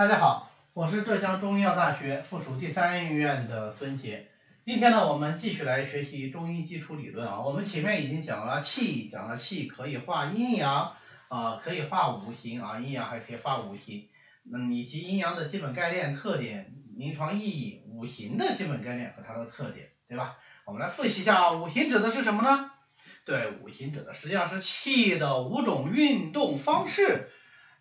大家好，我是浙江中医药大学附属第三医院的孙杰。今天呢，我们继续来学习中医基础理论啊。我们前面已经讲了气，讲了气可以化阴阳啊，可以化五行啊，阴阳还可以化五行，嗯，以及阴阳的基本概念、特点、临床意义，五行的基本概念和它的特点，对吧？我们来复习一下啊，五行指的是什么呢？对，五行指的实际上是气的五种运动方式，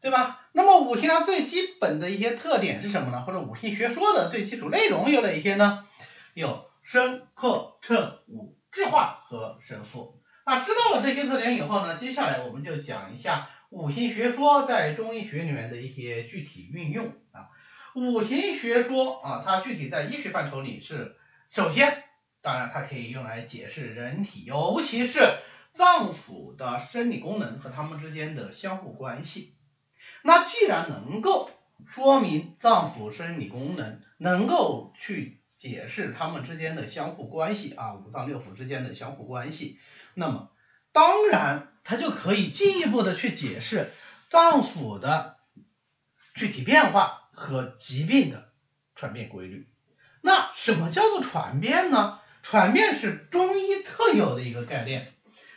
对吧？那么五行它最基本的一些特点是什么呢？或者五行学说的最基础内容有哪些呢？有生克称五制化和神赋。那知道了这些特点以后呢，接下来我们就讲一下五行学说在中医学里面的一些具体运用啊。五行学说啊，它具体在医学范畴里是首先。当然，它可以用来解释人体，尤其是脏腑的生理功能和它们之间的相互关系。那既然能够说明脏腑生理功能，能够去解释它们之间的相互关系啊，五脏六腑之间的相互关系，那么当然它就可以进一步的去解释脏腑的具体变化和疾病的传变规律。那什么叫做传变呢？传变是中医特有的一个概念，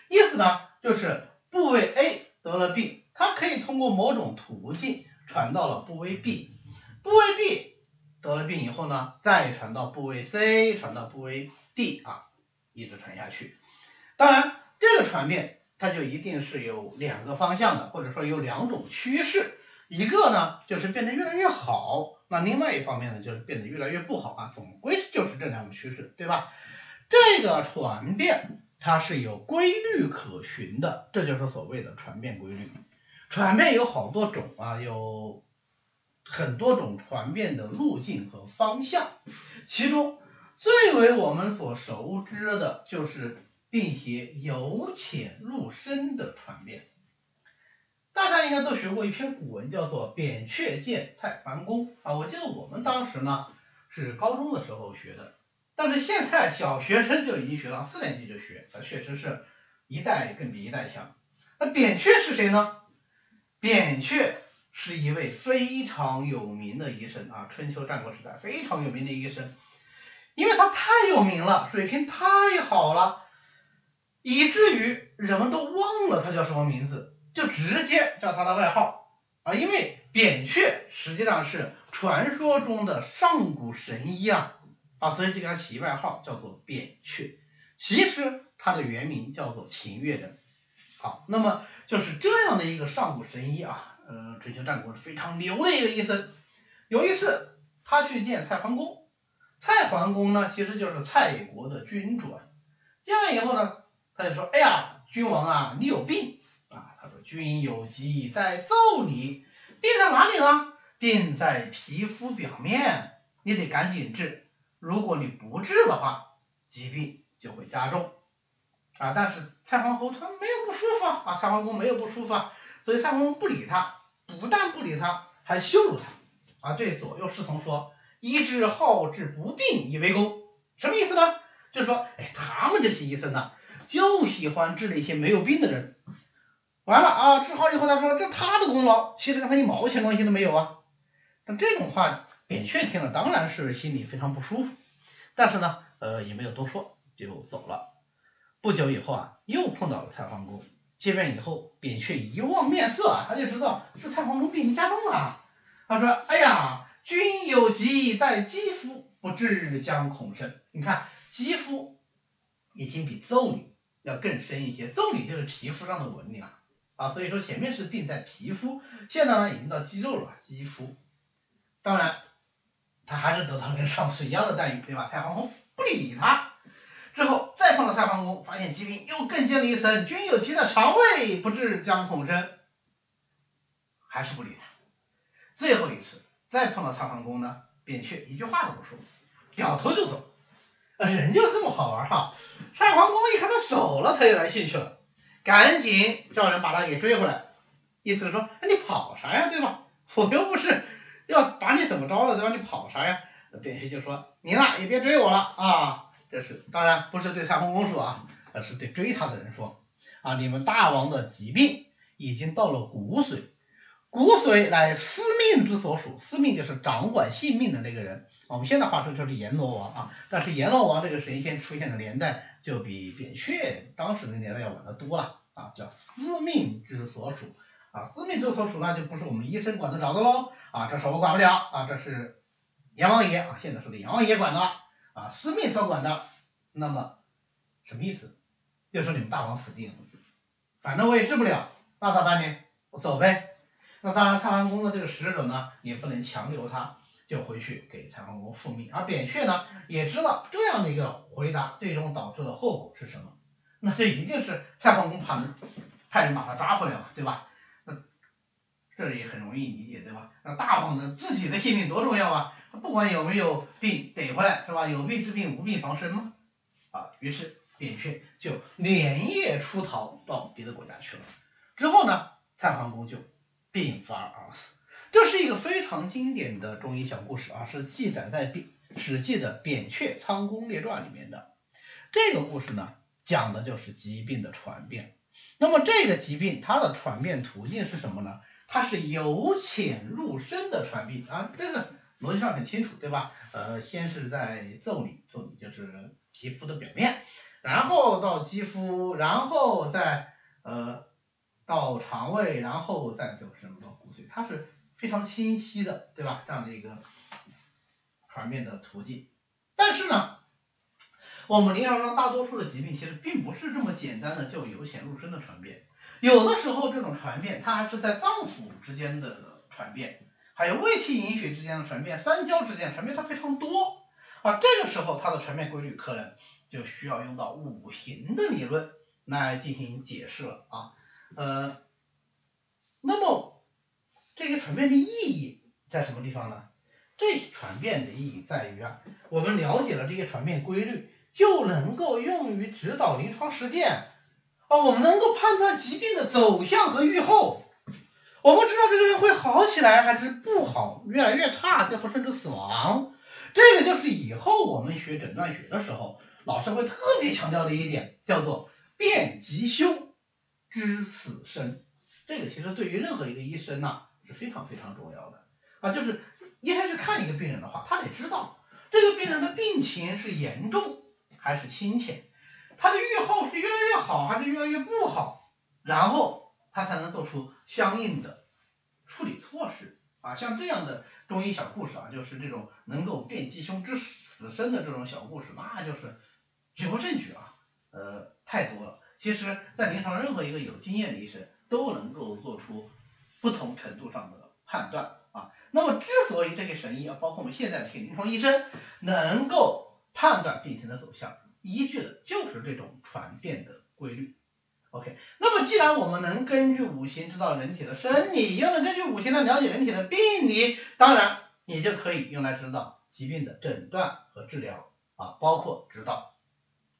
意思呢就是部位 A 得了病，它可以通过某种途径传到了部位 B，部位 B 得了病以后呢，再传到部位 C，传到部位 D 啊，一直传下去。当然，这个传变它就一定是有两个方向的，或者说有两种趋势，一个呢就是变得越来越好，那另外一方面呢就是变得越来越不好啊，总归就是这两种趋势，对吧？这个传变它是有规律可循的，这就是所谓的传变规律。传遍有好多种啊，有很多种传遍的路径和方向，其中最为我们所熟知的就是病邪由浅入深的传遍。大家应该都学过一篇古文，叫做《扁鹊见蔡桓公》啊，我记得我们当时呢是高中的时候学的。但是现在小学生就已经学了，四年级就学，那确实是一代更比一代强。那扁鹊是谁呢？扁鹊是一位非常有名的医生啊，春秋战国时代非常有名的医生，因为他太有名了，水平太好了，以至于人们都忘了他叫什么名字，就直接叫他的外号啊，因为扁鹊实际上是传说中的上古神医啊。啊，所以就给他起外号叫做扁鹊，其实他的原名叫做秦越人。好，那么就是这样的一个上古神医啊，呃，春秋战国非常牛的一个医生。有一次他去见蔡桓公，蔡桓公呢其实就是蔡国的君主啊。见完以后呢，他就说：“哎呀，君王啊，你有病啊。”他说：“君有疾在奏你，病在哪里呢？病在皮肤表面，你得赶紧治。”如果你不治的话，疾病就会加重啊！但是蔡桓侯他没有不舒服啊，啊蔡桓公没有不舒服啊，所以蔡桓公不理他，不但不理他，还羞辱他啊！对左右侍从说：“医治好治不病以为功。”什么意思呢？就是说，哎，他们这些医生呢，就喜欢治那些没有病的人。完了啊，治好以后他说这他的功劳，其实跟他一毛钱关系都没有啊！那这种话。扁鹊听了当然是心里非常不舒服，但是呢，呃，也没有多说，就走了。不久以后啊，又碰到了蔡桓公，见面以后，扁鹊一望面色啊，他就知道是蔡桓公病情加重了。他说：“哎呀，君有疾在肌肤，不治将恐深。”你看，肌肤已经比腠理要更深一些，腠理就是皮肤上的纹理啊，啊，所以说前面是病在皮肤，现在呢已经到肌肉了，肌肤。当然。他还是得到跟上次一样的待遇，对吧？蔡桓公不理他，之后再碰到蔡桓公，发现疾病又更陷了一层，君有疾在肠胃，不治将恐深，还是不理他。最后一次再碰到蔡桓公呢，扁鹊一句话都不说，掉头就走。人就这么好玩哈！蔡桓公一看他走了，他就来兴趣了，赶紧叫人把他给追回来，意思是说，哎，你跑啥呀，对吧？我又不是。要把你怎么着了，对吧？你跑啥呀？扁鹊就说：“你呢，也别追我了啊！” 这是当然不是对蔡桓公说啊，而是对追他的人说：“啊，你们大王的疾病已经到了骨髓，骨髓乃司命之所属，司命就是掌管性命的那个人。我们现在话说就是阎罗王啊，但是阎罗王这个神仙出现的年代就比扁鹊当时的年代要晚得多了啊，叫司命之所属。啊，司命之所属那就不是我们医生管得着的喽啊，这是我管不了啊，这是阎王爷啊，现在说的阎王爷管的了。啊，私命所管的，那么什么意思？就说你们大王死定了，反正我也治不了，那咋办呢？我走呗。那当然，蔡桓公的这个使者呢，也不能强留他。就回去给蔡桓公复命，而扁鹊呢也知道这样的一个回答最终导致的后果是什么，那这一定是蔡桓公派人派人把他抓回来嘛，对吧？那这也很容易理解，对吧？那大王的自己的性命多重要啊，不管有没有病逮回来，是吧？有病治病，无病防身嘛。啊，于是扁鹊就连夜出逃到别的国家去了。之后呢，蔡桓公就病发而死。这是一个非常经典的中医小故事啊，是记载在《扁史记》的《扁鹊仓公列传》里面的。这个故事呢，讲的就是疾病的传变。那么这个疾病它的传变途径是什么呢？它是由浅入深的传病啊，这个逻辑上很清楚，对吧？呃，先是在腠理，腠理就是皮肤的表面，然后到肌肤，然后再呃到肠胃，然后再走什么到骨髓，它是。非常清晰的，对吧？这样的一个传变的途径，但是呢，我们临床上大多数的疾病其实并不是这么简单的就由浅入深的传变，有的时候这种传变它还是在脏腑之间的传变，还有胃气营血之间的传变，三焦之间的传变它非常多啊，这个时候它的传变规律可能就需要用到五行的理论来进行解释了啊，呃，那么。这个传变的意义在什么地方呢？这传变的意义在于啊，我们了解了这些传变规律，就能够用于指导临床实践啊，我们能够判断疾病的走向和预后。我不知道这个人会好起来还是不好，越来越差，最后甚至死亡。这个就是以后我们学诊断学的时候，老师会特别强调的一点，叫做辨吉凶，知死生。这个其实对于任何一个医生呢。是非常非常重要的啊，就是医生是看一个病人的话，他得知道这个病人的病情是严重还是轻浅，他的预后是越来越好还是越来越不好，然后他才能做出相应的处理措施啊。像这样的中医小故事啊，就是这种能够辨吉凶知死生的这种小故事，那就是举不胜举啊，呃，太多了。其实，在临床，任何一个有经验的医生都能够做出。不同程度上的判断啊，那么之所以这些神医啊，包括我们现在的这些临床医生能够判断病情的走向，依据的就是这种传变的规律。OK，那么既然我们能根据五行知道人体的生理，又能根据五行来了解人体的病理，当然你就可以用来知道疾病的诊断和治疗啊，包括知道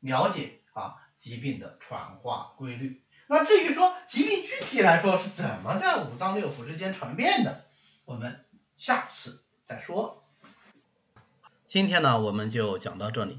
了解啊疾病的传化规律。那至于说疾病具体来说是怎么在五脏六腑之间传变的，我们下次再说。今天呢，我们就讲到这里。